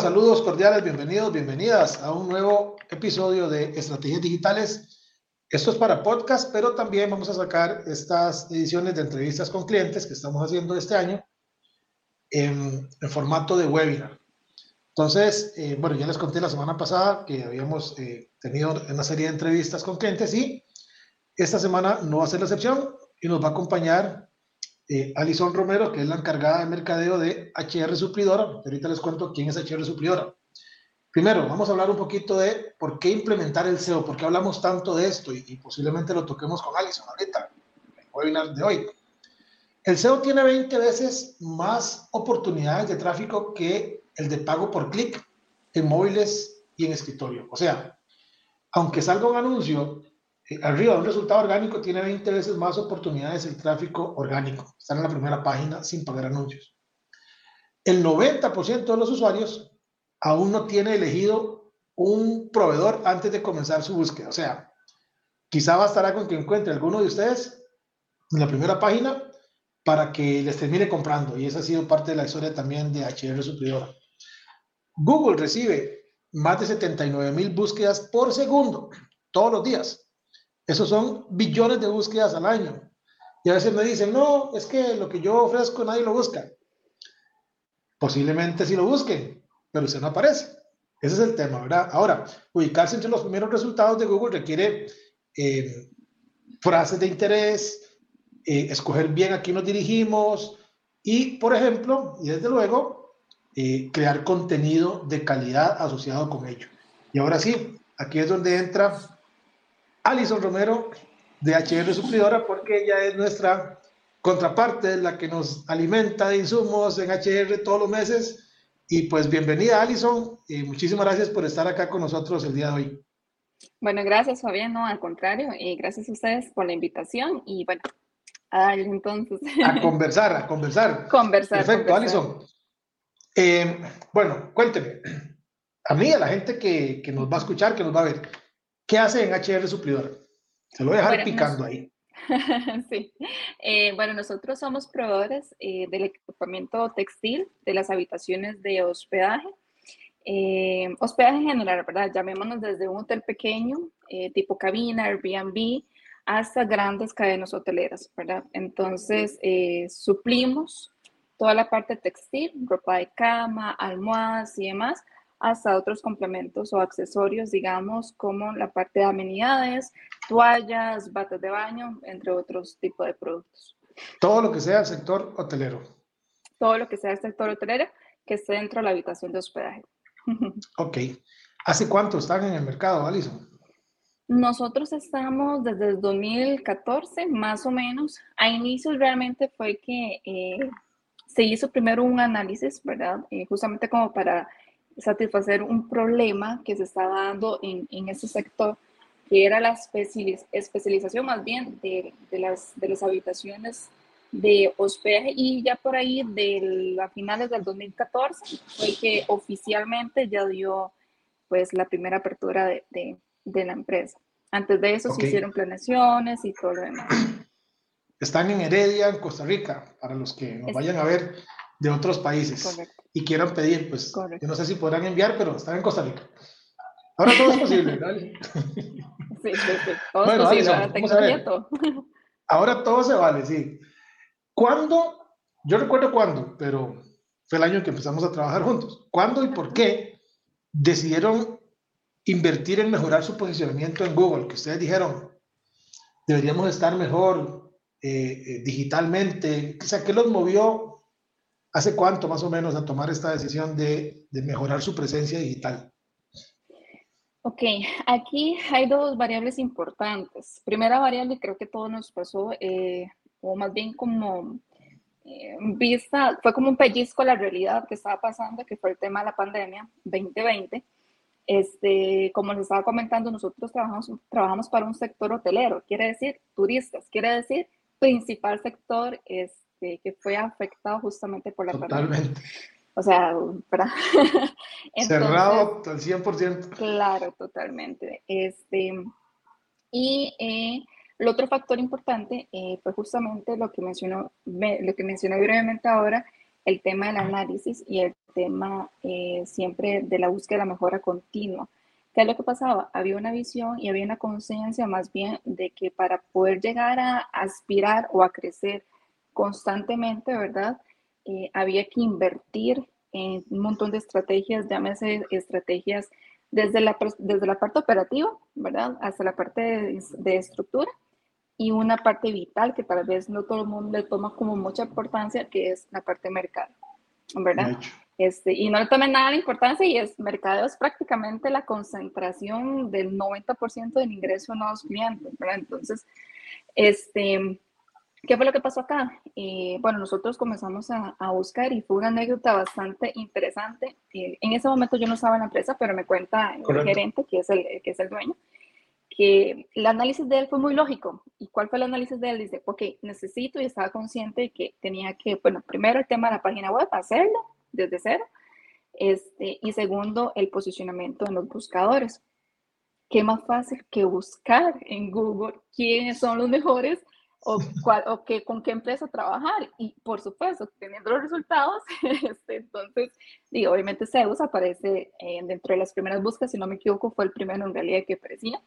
Saludos cordiales, bienvenidos, bienvenidas a un nuevo episodio de Estrategias Digitales. Esto es para podcast, pero también vamos a sacar estas ediciones de entrevistas con clientes que estamos haciendo este año en, formato de webinar. Entonces, eh, bueno, ya les conté la semana pasada que habíamos eh, tenido una serie de entrevistas con clientes y esta semana no va a ser la excepción y nos va a acompañar eh, Alison Romero, que es la encargada de mercadeo de HR Suplidora. Ahorita les cuento quién es HR Suplidora. Primero, vamos a hablar un poquito de por qué implementar el SEO, por qué hablamos tanto de esto y, y posiblemente lo toquemos con Alison ahorita, en el webinar de hoy. El SEO tiene 20 veces más oportunidades de tráfico que el de pago por clic en móviles y en escritorio. O sea, aunque salga un anuncio arriba de un resultado orgánico, tiene 20 veces más oportunidades el tráfico orgánico. Está en la primera página sin pagar anuncios. El 90% de los usuarios aún no tiene elegido un proveedor antes de comenzar su búsqueda. O sea, quizá bastará con que encuentre alguno de ustedes en la primera página para que les termine comprando. Y esa ha sido parte de la historia también de HR Suplidora. Google recibe más de 79 mil búsquedas por segundo, todos los días. Esos son billones de búsquedas al año. Y a veces me dicen, no, es que lo que yo ofrezco nadie lo busca. Posiblemente sí lo busquen, pero usted no aparece. Ese es el tema, ¿verdad? Ahora, ubicarse entre los primeros resultados de Google requiere eh, frases de interés, eh, escoger bien a quién nos dirigimos y, por ejemplo, y desde luego, eh, crear contenido de calidad asociado con ello. Y ahora sí, aquí es donde entra Alison Romero de HR Suplidora, porque ella es nuestra contraparte, la que nos alimenta de insumos en HR todos los meses. Y pues bienvenida, Alison, y muchísimas gracias por estar acá con nosotros el día de hoy. Bueno, gracias, Fabián, no, al contrario, y gracias a ustedes por la invitación. Y bueno, a entonces. A conversar, a conversar. Conversar. Perfecto, Alison. Eh, bueno, cuénteme. A mí, a la gente que, que, nos va a escuchar, que nos va a ver, ¿qué hace en HR Suplidor? Se lo voy a dejar picando ahí. sí. Eh, bueno, nosotros somos proveedores eh, del equipamiento textil de las habitaciones de hospedaje. Eh, hospedaje en general, ¿verdad? Llamémonos desde un hotel pequeño, tipo cabina, Airbnb, hasta grandes cadenas hoteleras, ¿verdad? Entonces, eh, suplimos toda la parte textil, ropa de cama, almohadas y demás, hasta otros complementos o accesorios, digamos, como la parte de amenidades, toallas, batas de baño, entre otros tipos de productos. Todo lo que sea el sector hotelero. Todo lo que sea el sector hotelero que esté dentro de la habitación de hospedaje. Ok. ¿Hace cuánto están en el mercado, Alison? Nosotros estamos desde el 2014, más o menos. A inicios realmente fue que eh, se hizo primero un análisis, ¿verdad? Eh, justamente como para satisfacer un problema que se estaba dando en, en ese sector, que era la especialización más bien de, de, las, de las habitaciones de hospedaje y ya por ahí de a finales del 2014 fue que oficialmente ya dio pues la primera apertura de, de de la empresa. Antes de eso se hicieron planeaciones y todo lo demás. Están en Heredia, en Costa Rica, para los que nos vayan a ver de otros países y quieran pedir, pues yo no sé si podrán enviar, pero están en Costa Rica. Ahora todo es posible. Sí, sí, sí. Todo es posible. ahora, ahora todo se vale, sí. ¿Cuándo? Yo recuerdo cuándo, pero fue el año en que empezamos a trabajar juntos. ¿Cuándo y por qué decidieron invertir en mejorar su posicionamiento en Google, que ustedes dijeron, deberíamos estar mejor eh, eh, digitalmente. O sea, ¿qué los movió hace cuánto más o menos a tomar esta decisión de, de mejorar su presencia digital? Ok, aquí hay dos variables importantes. Primera variable, creo que todo nos pasó, eh, o más bien como eh, vista, fue como un pellizco a la realidad que estaba pasando, que fue el tema de la pandemia 2020. Este, como les estaba comentando, nosotros trabajamos, trabajamos para un sector hotelero, quiere decir turistas, quiere decir principal sector este, que fue afectado justamente por la Totalmente. pandemia. O sea, ¿verdad? Cerrado al 100%. Claro, totalmente. Este, y eh, el otro factor importante eh, fue justamente lo que, mencionó, lo que mencioné brevemente ahora, el tema del análisis y el tema eh, siempre de la búsqueda de la mejora continua. ¿Qué es lo que pasaba? Había una visión y había una conciencia más bien de que para poder llegar a aspirar o a crecer constantemente, ¿verdad? Eh, había que invertir en un montón de estrategias, llámese estrategias desde la, desde la parte operativa, ¿verdad? Hasta la parte de, de estructura y una parte vital que tal vez no todo el mundo le toma como mucha importancia, que es la parte mercado, ¿verdad? Este, y no le tomen nada de importancia y es mercado es prácticamente la concentración del 90% del ingreso de nuevos clientes, ¿verdad? Entonces, este, ¿Qué fue lo que pasó acá? Eh, bueno, nosotros comenzamos a, a, buscar y fue una anécdota bastante interesante. Eh, en ese momento yo no estaba en la empresa, pero me cuenta el gerente, que es el, que es el dueño, que el análisis de él fue muy lógico. ¿Y cuál fue el análisis de él? Dice, ok, necesito y estaba consciente de que tenía que, bueno, primero el tema de la página web, hacerlo desde cero. Este, y segundo, el posicionamiento en los buscadores. ¿Qué más fácil que buscar en Google quiénes son los mejores o, cuál, o qué, con qué empresa trabajar. Y por supuesto, teniendo los resultados, este, entonces, digo, obviamente Zeus aparece eh, dentro de las primeras búsquedas, si no me equivoco, fue el primero en realidad que aparecía.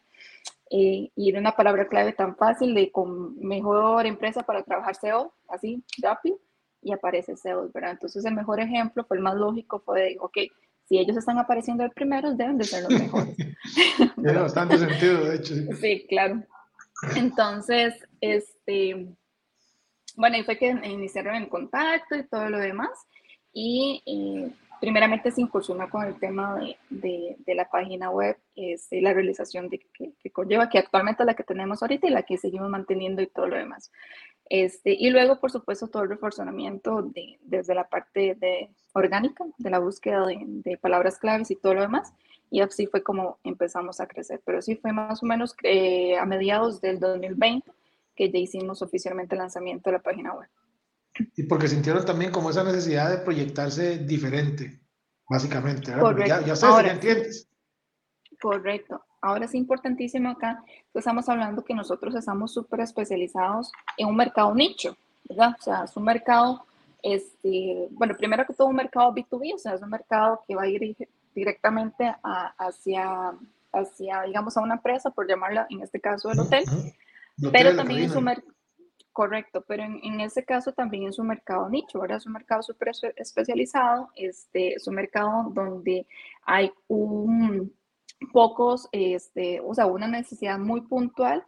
Eh, y era una palabra clave tan fácil de con mejor empresa para trabajar SEO, así, rápido, y aparece Zeus, ¿verdad? Entonces el mejor ejemplo fue el más lógico, fue de, ok, si ellos están apareciendo de primeros, deben de ser los mejores. Tiene bastante sentido, de hecho. Sí, claro. Entonces, este, bueno, y fue que iniciaron el contacto y todo lo demás. Y primeramente se incursionó con el tema de, de, la página web, este, la realización de, que, que, conlleva, que actualmente es la que tenemos ahorita y la que seguimos manteniendo y todo lo demás. Este, y luego, por supuesto, todo el reforzamiento de, desde la parte de orgánica, de la búsqueda de, de palabras claves y todo lo demás y así fue como empezamos a crecer. Pero sí fue más o menos eh, a mediados del 2020 que ya hicimos oficialmente el lanzamiento de la página web. Y porque sintieron también como esa necesidad de proyectarse diferente, básicamente, Correcto. Ya, ya ustedes Ahora, clientes. Correcto. Ahora es importantísimo acá, pues estamos hablando que nosotros estamos súper especializados en un mercado nicho, ¿verdad? O sea, es un mercado, este, bueno, primero que todo un mercado B2B, o sea, es un mercado que va a ir directamente a, hacia, hacia, digamos, a una empresa, por llamarla, en este caso el hotel, pero también es un mercado, correcto, pero en, en, ese caso también es un mercado nicho, ¿verdad? Es un mercado súper especializado, este, es un mercado donde hay un, pocos, este, o sea, una necesidad muy puntual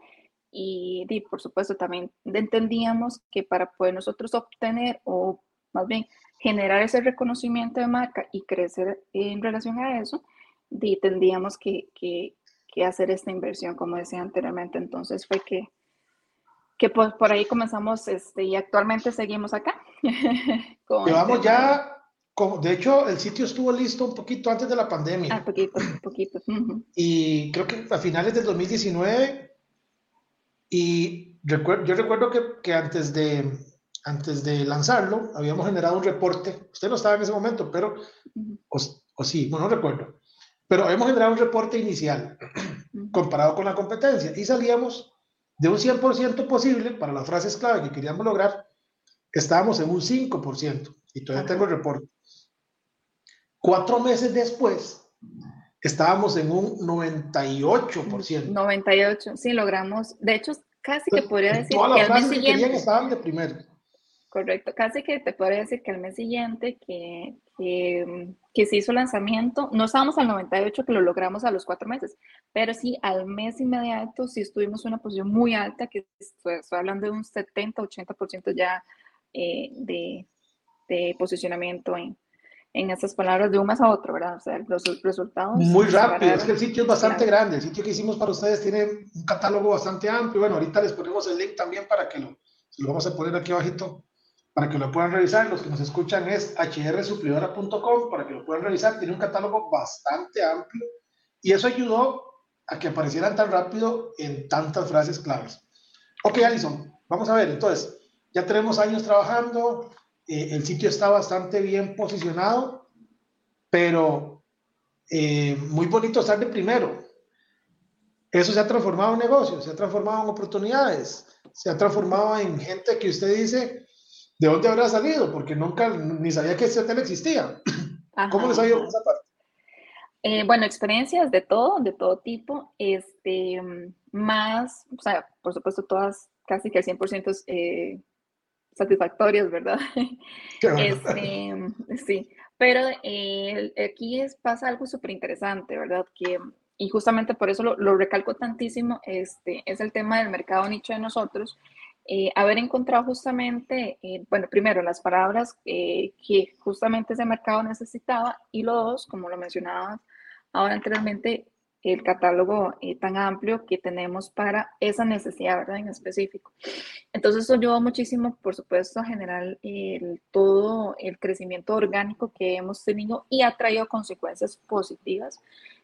y, y, por supuesto también entendíamos que para poder nosotros obtener o más bien generar ese reconocimiento de marca y crecer en relación a eso, y tendríamos que, que, que, hacer esta inversión, como decía anteriormente. Entonces fue que, que por, por ahí comenzamos este, y actualmente seguimos acá. Llevamos ya, como, de hecho, el sitio estuvo listo un poquito antes de la pandemia. Ah, poquito, poquito. Y creo que a finales del 2019, y recuerdo, yo recuerdo que, que antes de, antes de lanzarlo, habíamos generado un reporte, usted no estaba en ese momento, pero, o, sí, no, no recuerdo, pero habíamos generado un reporte inicial comparado con la competencia y salíamos de un 100% posible para las frases clave que queríamos lograr, estábamos en un 5% y todavía tengo el reporte. Cuatro meses después, estábamos en un 98%. 98, sí, logramos. De hecho, casi que podría decir que al mes siguiente... estaban de primero. Correcto, casi que te podría decir que al mes siguiente que, que, que, se hizo lanzamiento, no estábamos al 98 que lo logramos a los cuatro meses, pero sí al mes inmediato sí estuvimos en una posición muy alta, que estoy, estoy hablando de un 70-80% ya eh, de, de, posicionamiento en, en esas palabras de un mes a otro, ¿verdad? O sea, los resultados. Muy rápido, es que el sitio es bastante grande. El sitio que hicimos para ustedes tiene un catálogo bastante amplio. Bueno, ahorita les ponemos el link también para que lo, lo vamos a poner aquí abajito para que lo puedan revisar. Los que nos escuchan es hrsuplidora.com para que lo puedan revisar. Tiene un catálogo bastante amplio y eso ayudó a que aparecieran tan rápido en tantas frases claves. Ok, Alison, vamos a ver. Entonces, ya tenemos años trabajando, eh, el sitio está bastante bien posicionado, pero eh, muy bonito estar de primero. Eso se ha transformado en negocios, se ha transformado en oportunidades, se ha transformado en gente que usted dice, ¿de dónde habrá salido? Porque nunca ni sabía que ese hotel existía. ¿Cómo les ha ido esa parte? Eh, bueno, experiencias de todo, de todo tipo, este, más, o sea, por supuesto, todas casi que al 100% eh, satisfactorias, ¿verdad? Este, sí, pero eh, aquí es, pasa algo súper interesante, ¿verdad? Que, y justamente por eso lo, recalco tantísimo, este, es el tema del mercado nicho de nosotros. Eh, haber encontrado justamente, eh, bueno, primero las palabras que justamente ese mercado necesitaba y lo dos, como lo mencionabas ahora anteriormente, el catálogo eh, tan amplio que tenemos para esa necesidad, ¿verdad? En específico. Entonces, eso ayuda muchísimo, por supuesto, a generar el, todo el crecimiento orgánico que hemos tenido y ha traído consecuencias positivas.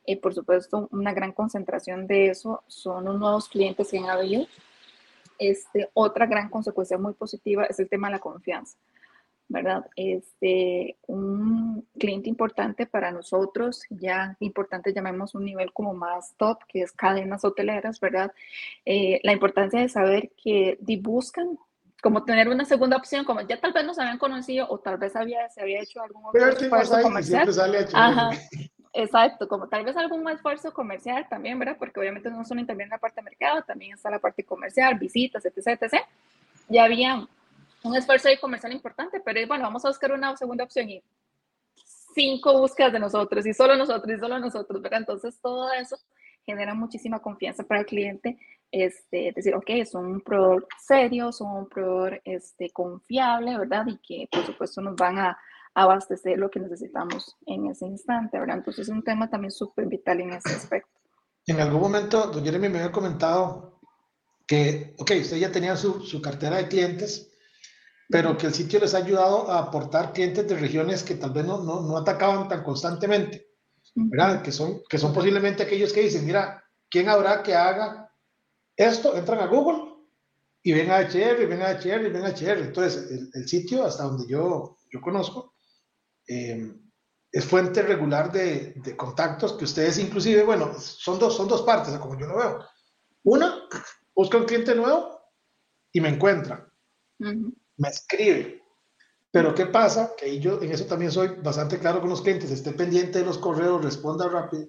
Eh, por supuesto, una gran concentración de eso son los nuevos clientes que han habido. Este, otra gran consecuencia muy positiva es el tema de la confianza. ¿Verdad? Este, un cliente importante para nosotros, ya importante llamemos un nivel como más top, que es cadenas hoteleras, ¿verdad? Eh, la importancia de saber que buscan como tener una segunda opción, como ya tal vez nos habían conocido o tal vez había, se había hecho algún otro esfuerzo comercial. Ajá, exacto, como tal vez algún esfuerzo comercial también, ¿verdad? Porque obviamente no solo interviene la parte de mercado, también está la parte comercial, visitas, etc, etc. Ya había un esfuerzo de comercial importante, pero bueno, vamos a buscar una segunda opción y cinco búsquedas de nosotros y solo nosotros y solo nosotros, ¿verdad? Entonces todo eso genera muchísima confianza para el cliente, este, decir, ok, es un proveedor serio, son un proveedor este, confiable, ¿verdad? Y que por supuesto nos van a abastecer lo que necesitamos en ese instante, ¿verdad? Entonces es un tema también súper vital en ese aspecto. En algún momento, don Jeremy me había comentado que, ok, usted ya tenía su, su cartera de clientes, pero que el sitio les ha ayudado a aportar clientes de regiones que tal vez no, no, no atacaban tan constantemente, ¿verdad? Que son, que son posiblemente aquellos que dicen, mira, ¿quién habrá que haga esto? Entran a Google y ven a HR, ven a HR, ven a HR. Entonces, el, el sitio, hasta donde yo, yo conozco, eh, es fuente regular de, de, contactos que ustedes inclusive, bueno, son dos, son dos partes, como yo lo veo. Una, busca un cliente nuevo y me encuentra me escribe. Pero ¿qué pasa? Que yo en eso también soy bastante claro con los clientes, esté pendiente de los correos, responda rápido.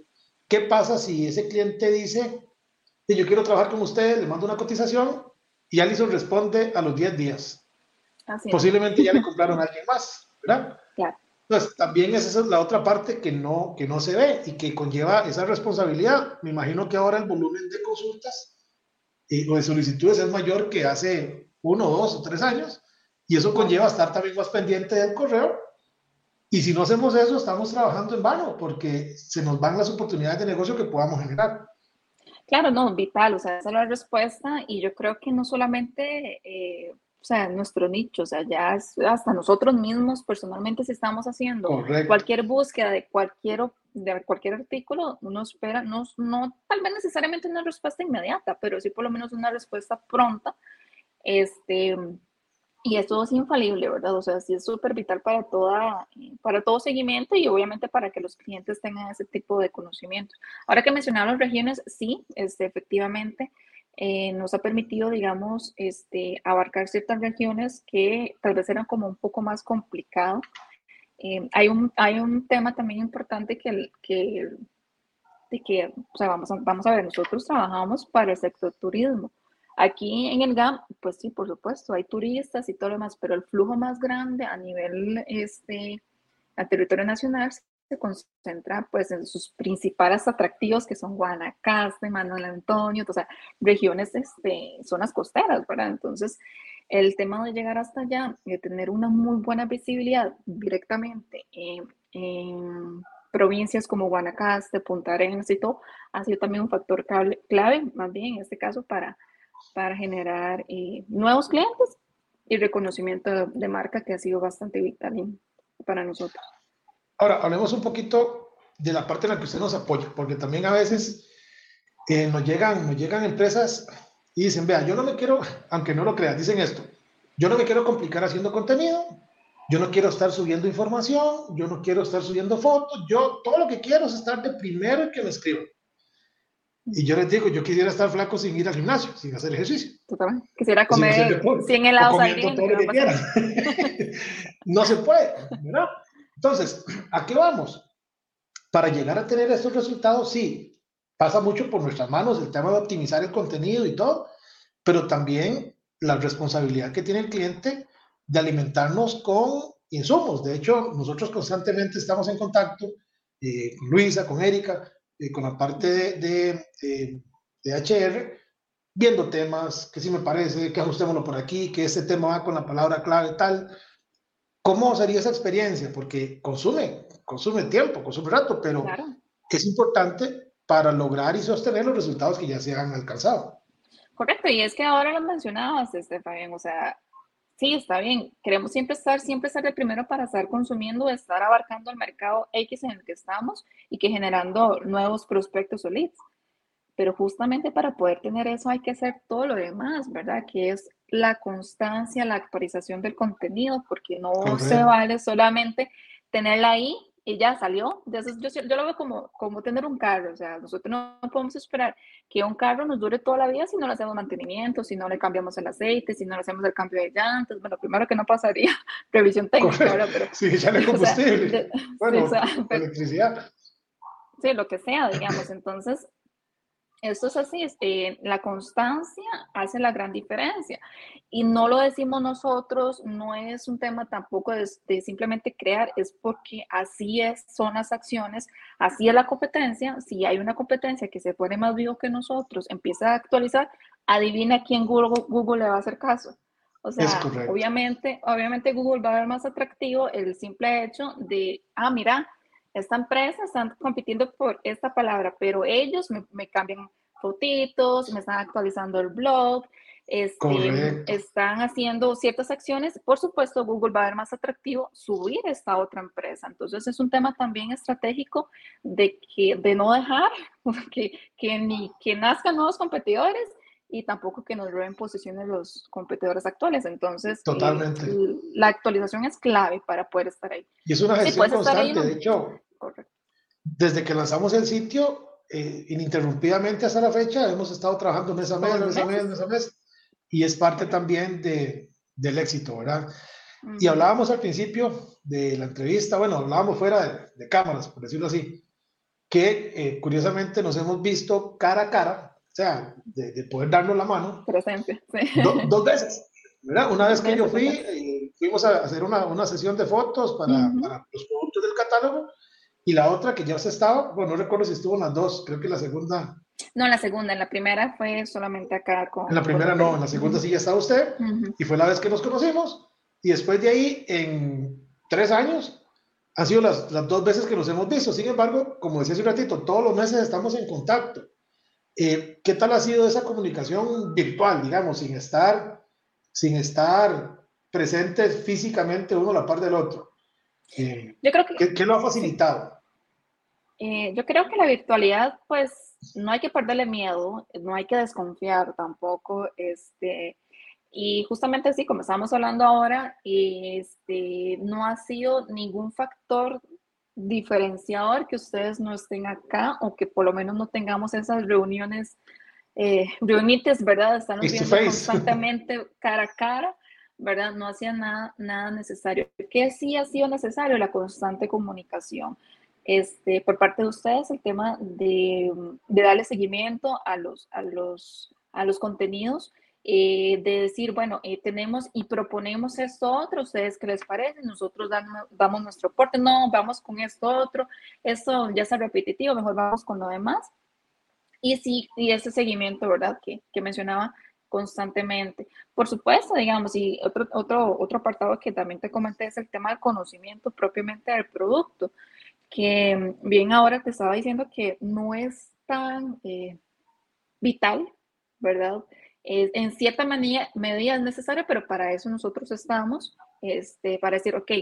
¿Qué pasa si ese cliente dice, yo quiero trabajar con usted, le mando una cotización y Alison responde a los 10 días? Posiblemente ya le compraron a alguien más, ¿verdad? Claro. Entonces, también esa es la otra parte que no, que no se ve y que conlleva esa responsabilidad. Me imagino que ahora el volumen de consultas y, o de solicitudes es mayor que hace uno, dos o tres años y eso conlleva estar también más pendiente del correo. Y si no hacemos eso, estamos trabajando en vano porque se nos van las oportunidades de negocio que podamos generar. Claro, no, vital, o sea, esa es la respuesta y yo creo que no solamente, eh, o sea, nuestro nicho, o sea, ya hasta nosotros mismos personalmente si estamos haciendo cualquier búsqueda de cualquier, de cualquier artículo, uno espera, no, no tal vez necesariamente una respuesta inmediata, pero sí por lo menos una respuesta pronta, este, y esto es infalible, ¿verdad? O sea, sí es súper vital para, toda, para todo seguimiento y obviamente para que los clientes tengan ese tipo de conocimientos. Ahora que mencionaron las regiones, sí, este, efectivamente, eh, nos ha permitido, digamos, este, abarcar ciertas regiones que tal vez eran como un poco más complicado. Eh, hay, un, hay un tema también importante que, que, que o sea, vamos, vamos a ver, nosotros trabajamos para el sector turismo. Aquí en el GAM, pues sí, por supuesto, hay turistas y todo lo demás, pero el flujo más grande a nivel este, a territorio nacional se concentra pues en sus principales atractivos que son Guanacaste, Manuel Antonio, o sea, regiones, este, zonas costeras, ¿verdad? Entonces, el tema de llegar hasta allá, de tener una muy buena visibilidad directamente en, provincias como Guanacaste, Punta Arenas y todo, ha sido también un factor clave, más bien en este caso, para, para generar eh, nuevos clientes y reconocimiento de, marca que ha sido bastante vital para nosotros. Ahora, hablemos un poquito de la parte en la que usted nos apoya, porque también a veces eh, nos, llegan, nos llegan empresas y dicen, vea, yo no me quiero, aunque no lo creas, dicen esto, yo no me quiero complicar haciendo contenido, yo no quiero estar subiendo información, yo no quiero estar subiendo fotos, yo todo lo que quiero es estar de primero que me escriban. Y yo les digo, yo quisiera estar flaco sin ir al gimnasio, sin hacer ejercicio. Totalmente. Quisiera comer 100 helados al día. no se puede, ¿verdad? Entonces, ¿a qué vamos? Para llegar a tener estos resultados, sí, pasa mucho por nuestras manos el tema de optimizar el contenido y todo, pero también la responsabilidad que tiene el cliente de alimentarnos con insumos. De hecho, nosotros constantemente estamos en contacto eh, con Luisa, con Erika, eh, con la parte de, de, HR, viendo temas, que sí me parece, que ajustémoslo por aquí, que ese tema va con la palabra clave tal. ¿Cómo sería esa experiencia? Porque consume, consume tiempo, consume rato, pero es importante para lograr y sostener los resultados que ya se han alcanzado. Correcto, y es que ahora lo mencionabas, este, Fabián, o sea, sí, está bien, queremos siempre estar, siempre estar de primero para estar consumiendo, estar abarcando el mercado X en el que estamos y que generando nuevos prospectos o leads. Pero justamente para poder tener eso hay que hacer todo lo demás, ¿verdad? Que es la constancia, la actualización del contenido, porque no se vale solamente tenerla ahí y ya salió. Entonces, yo, yo lo veo como, como tener un carro, o sea, nosotros no podemos esperar que un carro nos dure toda la vida si no le hacemos mantenimiento, si no le cambiamos el aceite, si no le hacemos el cambio de llantas. Bueno, primero que no pasaría revisión técnica, pero... Sí, ya no combustible. bueno, electricidad. Sí, lo que sea, digamos. Entonces, esto es así, este, la constancia hace la gran diferencia. Y no lo decimos nosotros, no es un tema tampoco de, simplemente crear, es porque así es, son las acciones, así es la competencia. Si hay una competencia que se pone más vivo que nosotros, empieza a actualizar, adivina quién Google, Google le va a hacer caso. O sea, obviamente, obviamente Google va a ver más atractivo el simple hecho de, ah, mira, esta empresa están compitiendo por esta palabra, pero ellos me, cambian fotitos, me están actualizando el blog, este, están haciendo ciertas acciones. Por supuesto, Google va a ver más atractivo subir esta otra empresa. Entonces, es un tema también estratégico de, que, de no dejar que, que, ni, que nazcan nuevos competidores y tampoco que nos roben posiciones los competidores actuales. Entonces, Totalmente. la actualización es clave para poder estar ahí. Y es una gestión constante, de hecho. Desde que lanzamos el sitio, eh, ininterrumpidamente hasta la fecha, hemos estado trabajando mes a mes, mes a mes, mes a mes, y es parte también de, del éxito, ¿verdad? Y hablábamos al principio de la entrevista, bueno, hablábamos fuera de, cámaras, por decirlo así, que eh, curiosamente nos hemos visto cara a cara, o sea, de, poder darnos la mano. Presente, sí. dos veces, ¿verdad? Una vez que yo fui, eh, fuimos a hacer una, una, sesión de fotos para, para los productos del catálogo y la otra que ya se estaba, bueno, no recuerdo si estuvo en las dos, creo que la segunda. No, la segunda, en la primera fue solamente acá con... En la primera no, en la segunda sí ya estaba usted, y fue la vez que nos conocimos, y después de ahí, en tres años, han sido las, las dos veces que nos hemos visto. Sin embargo, como decía hace un ratito, todos los meses estamos en contacto. Eh, ¿Qué tal ha sido esa comunicación virtual, digamos, sin estar, sin estar presentes físicamente uno a la par del otro? Eh, Yo creo que... ¿Qué, lo ha facilitado? Eh, yo creo que la virtualidad, pues, no hay que perderle miedo, no hay que desconfiar tampoco, este, y justamente así, como estamos hablando ahora, este, no ha sido ningún factor diferenciador que ustedes no estén acá o que por lo menos no tengamos esas reuniones, eh, reunites, ¿verdad? Están viendo constantemente cara a cara, ¿verdad? No hacía nada, nada necesario. ¿Qué sí ha sido necesario? La constante comunicación este, por parte de ustedes el tema de, darle seguimiento a los, a los, a los contenidos, eh, de decir, bueno, eh, tenemos y proponemos esto otro, ¿ustedes qué les parece? Nosotros damos, damos nuestro aporte, no, vamos con esto otro, esto ya está repetitivo, mejor vamos con lo demás. Y sí, y ese seguimiento, ¿verdad? Que, que mencionaba constantemente. Por supuesto, digamos, y otro, otro, otro apartado que también te comenté es el tema del conocimiento propiamente del producto, que bien ahora te estaba diciendo que no es tan eh, vital, ¿verdad? en cierta medida, es necesario, pero para eso nosotros estamos, este, para decir, ok,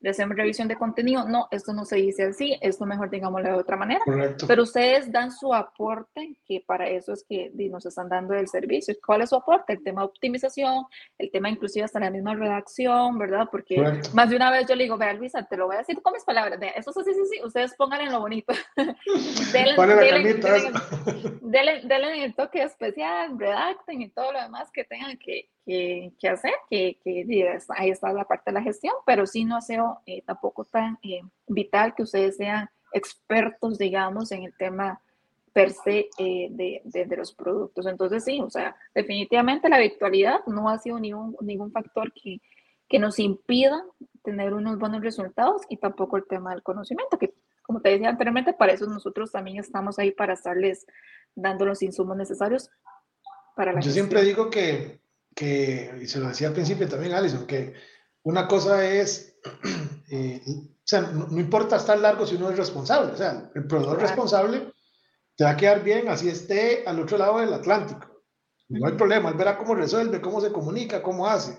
le hacemos revisión de contenido, no, esto no se dice así, esto mejor digámoslo de otra manera. Pero ustedes dan su aporte, que para eso es que nos están dando el servicio. ¿Cuál es su aporte? El tema de optimización, el tema inclusive hasta la misma redacción, ¿verdad? Porque más de una vez yo le digo, vea Luisa, te lo voy a decir con mis palabras, de eso sí, sí, sí, ustedes pongan en lo bonito. denle, denle, el toque especial, redacten y todo lo demás que tengan que, que, hacer, que, que, ahí está la parte de la gestión, pero sí no ha sido eh, tampoco tan eh, vital que ustedes sean expertos, digamos, en el tema per se eh, de, de, los productos. Entonces sí, o sea, definitivamente la virtualidad no ha sido ningún, ningún factor que, que nos impida tener unos buenos resultados y tampoco el tema del conocimiento, que como te decía anteriormente, para eso nosotros también estamos ahí para estarles dando los insumos necesarios para la Yo siempre digo que que, y se lo decía al principio también Alison, que una cosa es, eh, o sea, no, importa estar largo si uno es responsable, o sea, el proveedor responsable te va a quedar bien así esté al otro lado del Atlántico. No hay problema, él verá cómo resuelve, cómo se comunica, cómo hace.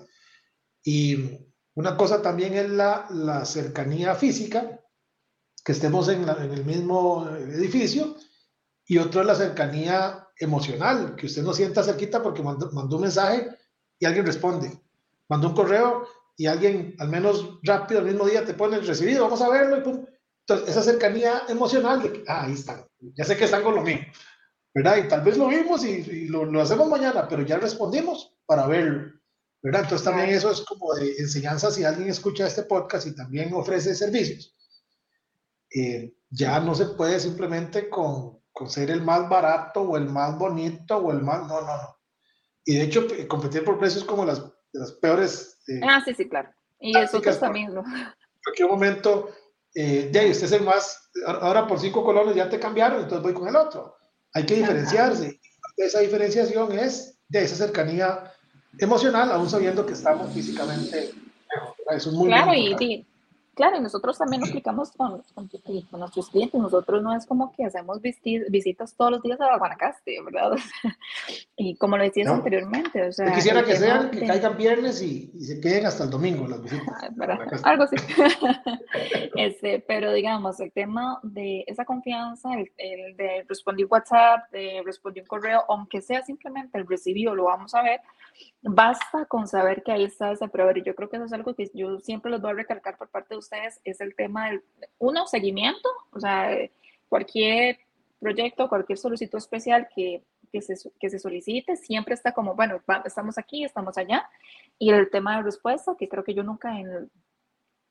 Y una cosa también es la, la cercanía física, que estemos en, en, el mismo edificio, y otro es la cercanía emocional, que usted no sienta cerquita porque mandó, mandó un mensaje y alguien responde. Mandó un correo y alguien, al menos rápido, al mismo día, te pone el recibido, vamos a verlo y pum. Entonces, esa cercanía emocional de que, ah, ahí están, ya sé que están con lo mismo, ¿verdad? Y tal vez lo vimos y, lo, lo, hacemos mañana, pero ya respondimos para verlo, ¿verdad? Entonces, también eso es como de enseñanza si alguien escucha este podcast y también ofrece servicios. Eh, ya no se puede simplemente con, con ser el más barato o el más bonito o el más, no, no, no y de hecho, competir por precios como las, las peores. Eh, ah, sí, sí, claro. Y eso también, ¿no? En cualquier momento, eh, ya, usted es el más, ahora por cinco colones ya te cambiaron, entonces voy con el otro. Hay que diferenciarse. Esa diferenciación es de esa cercanía emocional, aún sabiendo que estamos físicamente lejos. Eso es muy Claro, y, Claro, y nosotros también lo aplicamos con, con, nuestros clientes. Nosotros no es como que hacemos visitas todos los días a Guanacaste, ¿verdad? y como lo decías anteriormente, o sea... Yo quisiera que sean, que caigan viernes y, y, se queden hasta el domingo las visitas. Ah, algo así. este, pero digamos, el tema de esa confianza, el, el, de responder WhatsApp, de responder un correo, aunque sea simplemente el recibido, lo vamos a ver, basta con saber que ahí está ese proveedor. Y yo creo que eso es algo que yo siempre les voy a recalcar por parte de ustedes, es el tema del, uno, seguimiento, o sea, cualquier proyecto, cualquier solicitud especial que, que, se, que se solicite, siempre está como, bueno, estamos aquí, estamos allá. Y el tema de respuesta, que creo que yo nunca en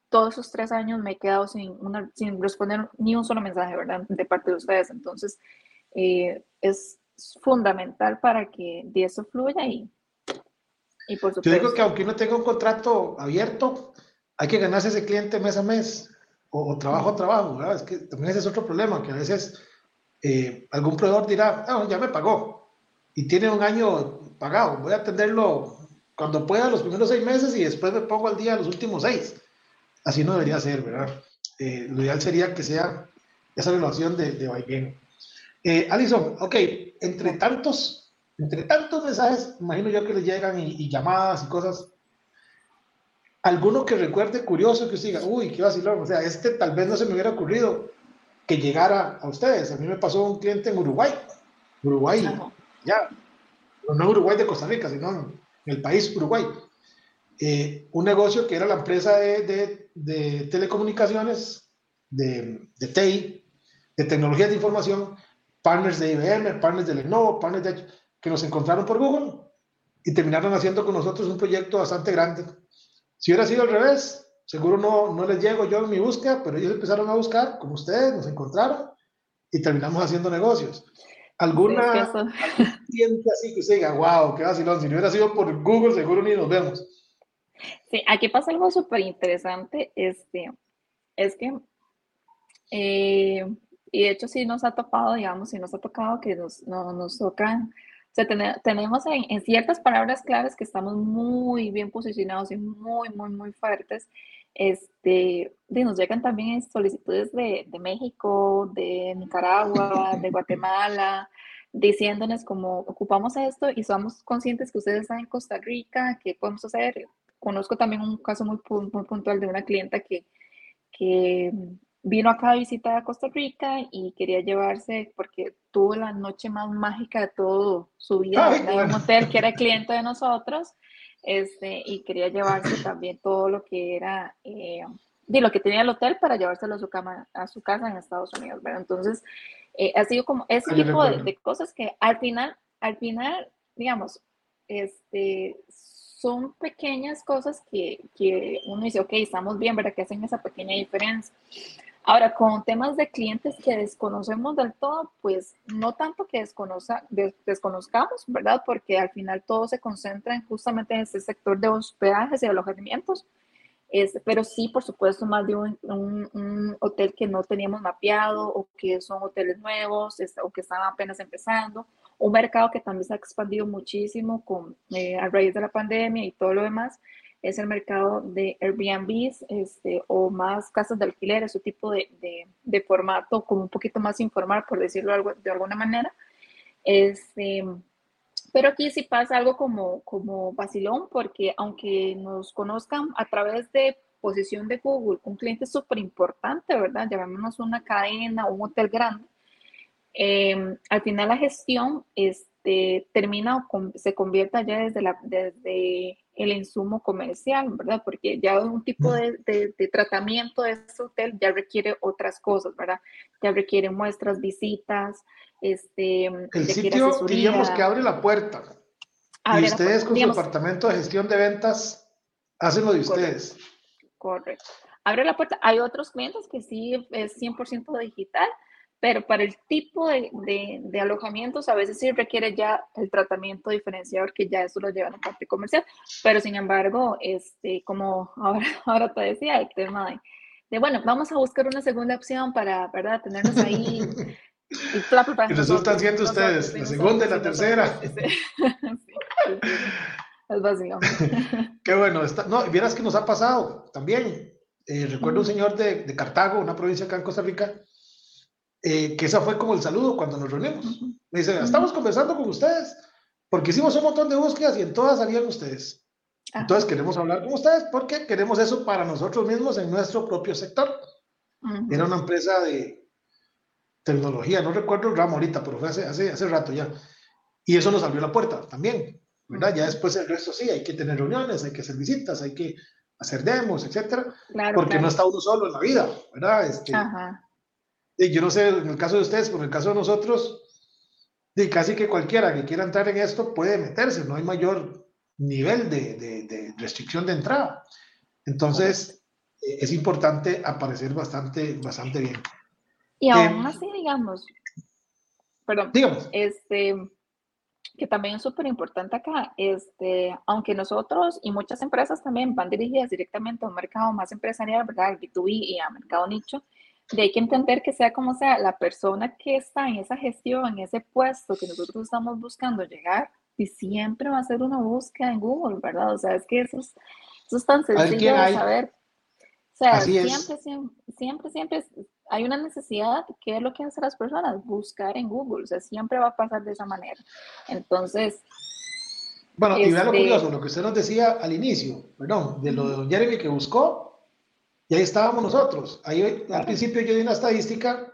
todos esos tres años me he quedado sin, una, sin responder ni un solo mensaje, ¿verdad? De parte de ustedes. Entonces, eh, es fundamental para que de eso fluya y yo digo que aunque uno tenga un contrato abierto, hay que ganarse ese cliente mes a mes o, trabajo a trabajo, ¿verdad? Es que también ese es otro problema, que a veces eh, algún proveedor dirá, ah, ya me pagó y tiene un año pagado, voy a atenderlo cuando pueda los primeros seis meses y después me pongo al día los últimos seis. Así no debería ser, ¿verdad? Eh, lo ideal sería que sea esa relación de, de vaivén. Eh, Alison, ok, entre tantos entre tantos mensajes, imagino yo que les llegan y, llamadas y cosas, alguno que recuerde curioso que usted diga, uy, qué vacilón, o sea, este tal vez no se me hubiera ocurrido que llegara a ustedes. A mí me pasó un cliente en Uruguay, Uruguay, ya, no Uruguay de Costa Rica, sino en el país Uruguay. Eh, un negocio que era la empresa de, de, telecomunicaciones, de, de TI, de tecnologías de información, partners de IBM, partners de Lenovo, partners de que nos encontraron por Google y terminaron haciendo con nosotros un proyecto bastante grande. Si hubiera sido al revés, seguro no, no les llego yo en mi búsqueda, pero ellos empezaron a buscar, como ustedes, nos encontraron y terminamos haciendo negocios. ¿Alguna cliente así que usted diga, wow, qué vacilón, si no hubiera sido por Google, seguro ni nos vemos? Sí, aquí pasa algo súper interesante, este, es que eh, y de hecho sí nos ha topado, digamos, sí nos ha tocado que nos, nos tocan sea, tenemos en, ciertas palabras claves que estamos muy bien posicionados y muy, muy, muy fuertes. Este, nos llegan también solicitudes de, de México, de Nicaragua, de Guatemala, diciéndonos como ocupamos esto y somos conscientes que ustedes están en Costa Rica, ¿qué podemos hacer? Conozco también un caso muy, muy puntual de una clienta que, que vino acá a visitar a Costa Rica y quería llevarse, porque tuvo la noche más mágica de todo su vida en un hotel que era cliente de nosotros, este, y quería llevarse también todo lo que era, eh, de lo que tenía el hotel para llevárselo a su, cama, a su casa en Estados Unidos, ¿verdad? Entonces, eh, ha sido como ese tipo de, de, cosas que al final, al final, digamos, este, son pequeñas cosas que, que uno dice, ok, estamos bien, ¿verdad? Que hacen esa pequeña diferencia. Ahora, con temas de clientes que desconocemos del todo, pues no tanto que desconozcamos, ¿verdad? Porque al final todo se concentra en justamente en ese sector de hospedajes y alojamientos. Es, pero sí, por supuesto, más de un, un, hotel que no teníamos mapeado o que son hoteles nuevos o que están apenas empezando. Un mercado que también se ha expandido muchísimo con, eh, a raíz de la pandemia y todo lo demás es el mercado de Airbnb este, o más casas de alquiler, ese tipo de, de, formato como un poquito más informal, por decirlo algo, de alguna manera. Este, pero aquí sí pasa algo como, como vacilón, porque aunque nos conozcan a través de posición de Google, un cliente súper importante, ¿verdad? Llamémonos una cadena un hotel grande. Em, al final la gestión este, termina o se convierta ya desde, la, desde el insumo comercial, ¿verdad? Porque ya un tipo de, de, tratamiento de ese hotel ya requiere otras cosas, ¿verdad? Ya requiere muestras, visitas, este... El sitio, diríamos que abre la puerta. y ustedes con su departamento de gestión de ventas hacen lo de ustedes. Correcto. Abre la puerta. Hay otros clientes que sí es 100% digital, pero para el tipo de, de, alojamientos a veces sí requiere ya el tratamiento diferenciador que ya eso lo lleva a la parte comercial, pero sin embargo, este, como ahora, ahora te decía, el tema de, de, bueno, vamos a buscar una segunda opción para, ¿verdad?, tenernos ahí. Y, resultan siendo ustedes, la segunda y la tercera. es vacío. Qué bueno, está, no, vieras que nos ha pasado también. Eh, recuerdo un señor de, de Cartago, una provincia acá en Costa Rica, eh, que esa fue como el saludo cuando nos reunimos. Me dice, estamos conversando con ustedes porque hicimos un montón de búsquedas y en todas salían ustedes. Entonces queremos hablar con ustedes porque queremos eso para nosotros mismos en nuestro propio sector. Era una empresa de tecnología, no recuerdo el ramo ahorita, pero fue hace, hace, hace rato ya. Y eso nos abrió la puerta también, ¿verdad? Ya después el resto sí, hay que tener reuniones, hay que hacer visitas, hay que hacer demos, etcétera, porque no está uno solo en la vida, ¿verdad? Este, Ajá yo no sé en el caso de ustedes, pero en el caso de nosotros, de casi que cualquiera que quiera entrar en esto puede meterse, no hay mayor nivel de, de, restricción de entrada. Entonces, eh, es importante aparecer bastante, bastante bien. Y aún eh, así, digamos, perdón, digamos. este, que también es súper importante acá, este, aunque nosotros y muchas empresas también van dirigidas directamente a un mercado más empresarial, ¿verdad? B2B y a mercado nicho, de hay que entender que sea como sea, la persona que está en esa gestión, en ese puesto que nosotros estamos buscando llegar, y siempre va a ser una búsqueda en Google, ¿verdad? O sea, es que eso es, eso es tan sencillo de saber. O sea, siempre, siempre, siempre, siempre hay una necesidad, ¿qué es lo que hacen las personas? Buscar en Google, o sea, siempre va a pasar de esa manera. Entonces... Bueno, y vea lo este curioso, lo que usted nos decía al inicio, perdón, de lo de Jeremy que buscó, y ahí estábamos nosotros. Ahí al principio yo di una estadística,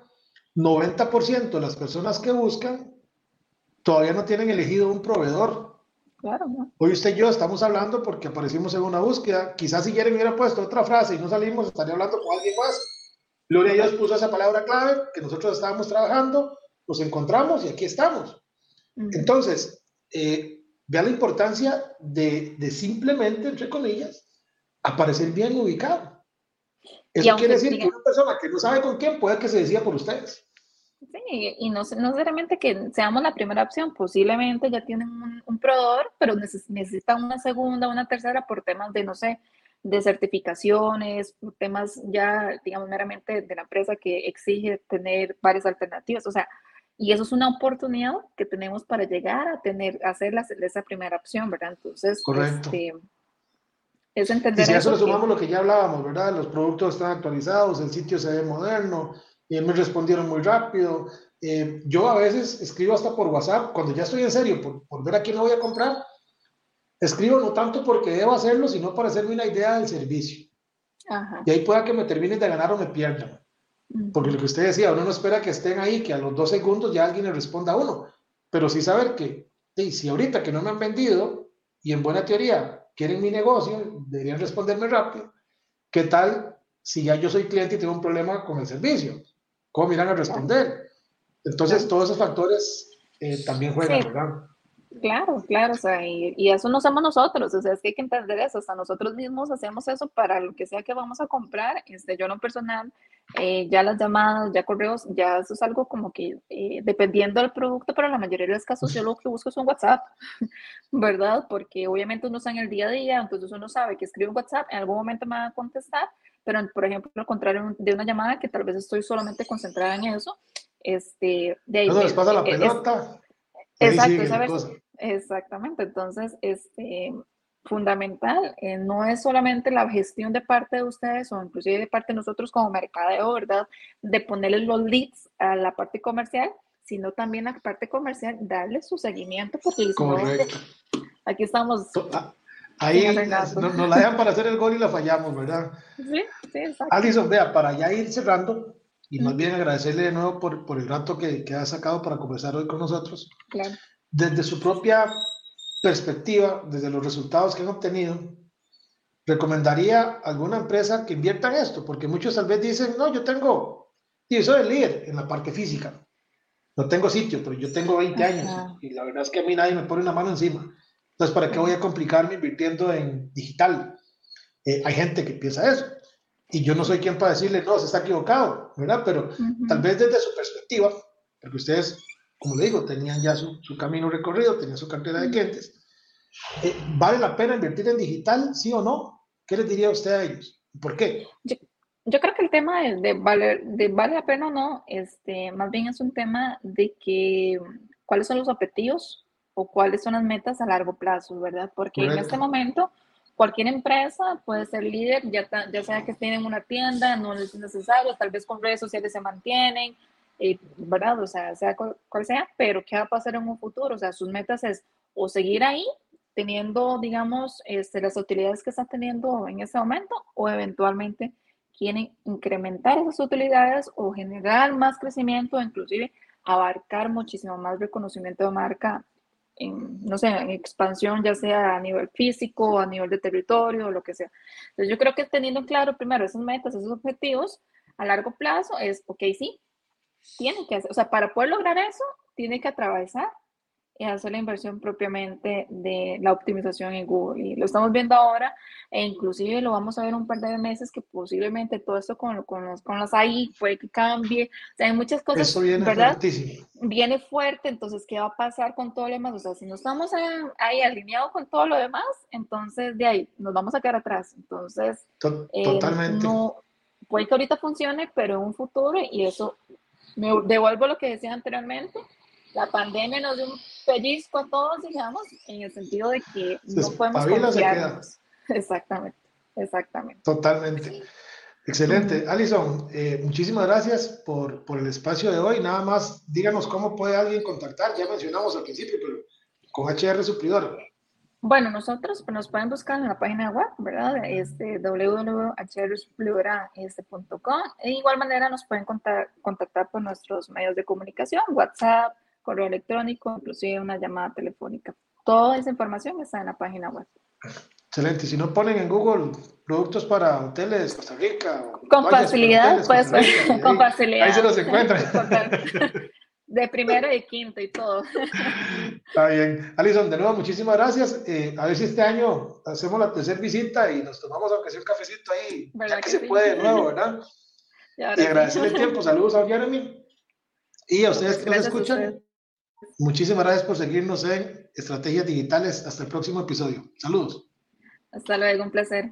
90% de las personas que buscan todavía no tienen elegido un proveedor. Claro, Hoy usted y yo estamos hablando porque aparecimos en una búsqueda. Quizás si Jeremy hubiera puesto otra frase y no salimos, estaría hablando con alguien más. Gloria a Dios puso esa palabra clave que nosotros estábamos trabajando, nos encontramos y aquí estamos. Entonces, eh, vea la importancia de, de simplemente, entre comillas, aparecer bien ubicado. Eso quiere decir que una persona que no sabe con quién puede que se decida por ustedes. Sí, y no, no necesariamente que seamos la primera opción, posiblemente ya tienen un, proveedor, pero necesitan una segunda, una tercera por temas de, no sé, de certificaciones, por temas ya, digamos, meramente de la empresa que exige tener varias alternativas. O sea, Y eso es una oportunidad que tenemos para llegar a tener, a hacer esa primera opción, ¿verdad? Entonces, Correcto. Este, es entender. Y si a eso le sumamos lo que ya hablábamos, ¿verdad? Los productos están actualizados, el sitio se ve moderno, y me respondieron muy rápido. Eh, yo a veces escribo hasta por WhatsApp, cuando ya estoy en serio, por, por ver a quién lo voy a comprar, escribo no tanto porque debo hacerlo, sino para hacerme una idea del servicio. Y ahí pueda que me terminen de ganar o me pierdan. Porque lo que usted decía, uno no espera que estén ahí, que a los dos segundos ya alguien le responda a uno. Pero sí saber que, si ahorita que no me han vendido, y en buena teoría quieren mi negocio, deberían responderme rápido. ¿Qué tal si ya yo soy cliente y tengo un problema con el servicio? ¿Cómo me irán a responder? Entonces, todos esos factores eh, también juegan, ¿verdad? Claro, claro, o sea, y, eso no somos nosotros, o sea, es que hay que entender eso, hasta nosotros mismos hacemos eso para lo que sea que vamos a comprar, este, yo no personal, eh, ya las llamadas, ya correos, ya eso es algo como que eh, dependiendo del producto, pero en la mayoría de los casos yo lo que busco es un WhatsApp, ¿verdad? Porque obviamente uno está en el día a día, entonces uno sabe que escribe un WhatsApp, en algún momento me va a contestar, pero por ejemplo, al contrario de una llamada que tal vez estoy solamente concentrada en eso, este, de ahí... No, les pasa la e, pelota. exacto, ¿sabes? Exactamente, entonces, este, fundamental, eh, no es solamente la gestión de parte de ustedes o inclusive de parte de nosotros como mercadeo, ¿verdad? De ponerle los leads a la parte comercial, sino también a la parte comercial darle su seguimiento, porque Correcto. aquí estamos. Ah, ahí nos, nos, la dejan para hacer el gol y la fallamos, ¿verdad? Sí, sí, exacto. Alison, vea, para ya ir cerrando, y más bien agradecerle de nuevo por, por el rato que, que ha sacado para conversar hoy con nosotros. Claro desde su propia perspectiva, desde los resultados que han obtenido, recomendaría alguna empresa que invierta en esto? Porque muchos tal vez dicen, no, yo tengo, y soy el líder en la parte física. No tengo sitio, pero yo tengo 20 años y la verdad es que a mí nadie me pone una mano encima. Entonces, ¿para qué voy a complicarme invirtiendo en digital? Eh, hay gente que piensa eso. Y yo no soy quien para decirle, no, se está equivocado, ¿verdad? Pero tal vez desde su perspectiva, porque ustedes como le digo, tenían ya su, camino recorrido, tenían su cartera de clientes. Eh, ¿Vale la pena invertir en digital, sí o no? ¿Qué les diría usted a ellos? ¿Por qué? Yo, creo que el tema de, de, vale, de vale la pena o no, este, más bien es un tema de que cuáles son los objetivos o cuáles son las metas a largo plazo, ¿verdad? Porque en este momento cualquier empresa puede ser líder, ya, ya sea que tienen una tienda, no es necesario, tal vez con redes sociales se mantienen, eh, ¿verdad? O sea, sea cual, sea, pero ¿qué va a pasar en un futuro? O sea, sus metas es o seguir ahí teniendo, digamos, este, las utilidades que están teniendo en ese momento o eventualmente quieren incrementar esas utilidades o generar más crecimiento, inclusive abarcar muchísimo más reconocimiento de marca en, no sé, en expansión, ya sea a nivel físico, a nivel de territorio, lo que sea. Entonces yo creo que teniendo claro primero esas metas, esos objetivos, a largo plazo es, ok, sí, tiene que hacer, o sea, para poder lograr eso, tiene que atravesar y hacer la inversión propiamente de la optimización en Google. Y lo estamos viendo ahora, e inclusive lo vamos a ver un par de meses que posiblemente todo esto con, con, los, con las AI puede que cambie. O sea, hay muchas cosas, Eso viene ¿verdad? Viene fuerte, entonces, ¿qué va a pasar con todo lo demás? O sea, si no estamos ahí alineados con todo lo demás, entonces de ahí nos vamos a quedar atrás. Entonces, eh, Totalmente. no, puede que ahorita funcione, pero en un futuro, y eso me devuelvo lo que decía anteriormente, la pandemia nos dio un pellizco a todos, digamos, en el sentido de que no podemos confiarnos. Exactamente, exactamente. Totalmente. Excelente. Alison, eh, muchísimas gracias por, por, el espacio de hoy. Nada más, díganos cómo puede alguien contactar. Ya mencionamos al principio, pero con HR Suplidor. Bueno, nosotros nos pueden buscar en la página web, ¿verdad? Este, www.hrsuplidora.com. De igual manera nos pueden contactar, por nuestros medios de comunicación, WhatsApp, correo electrónico, inclusive una llamada telefónica. Toda esa información está en la página web. Excelente. Si no ponen en Google productos para hoteles Costa Rica. Con facilidad, pues, con facilidad. Ahí se los encuentran. De primero y quinto y todo. Está bien. Alison, de nuevo, muchísimas gracias. Eh, a ver si este año hacemos la tercera visita y nos tomamos aunque sea un cafecito ahí, ya que, se puede de nuevo, ¿verdad? Y, agradecerle el tiempo. Saludos a Jeremy. Y a ustedes que nos escuchan, muchísimas gracias por seguirnos en Estrategias Digitales. Hasta el próximo episodio. Saludos. Hasta luego, un placer.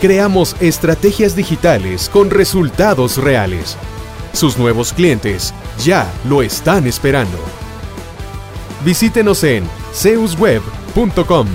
creamos estrategias digitales con resultados reales. Sus nuevos clientes ya lo están esperando. Visítenos en zeusweb.com.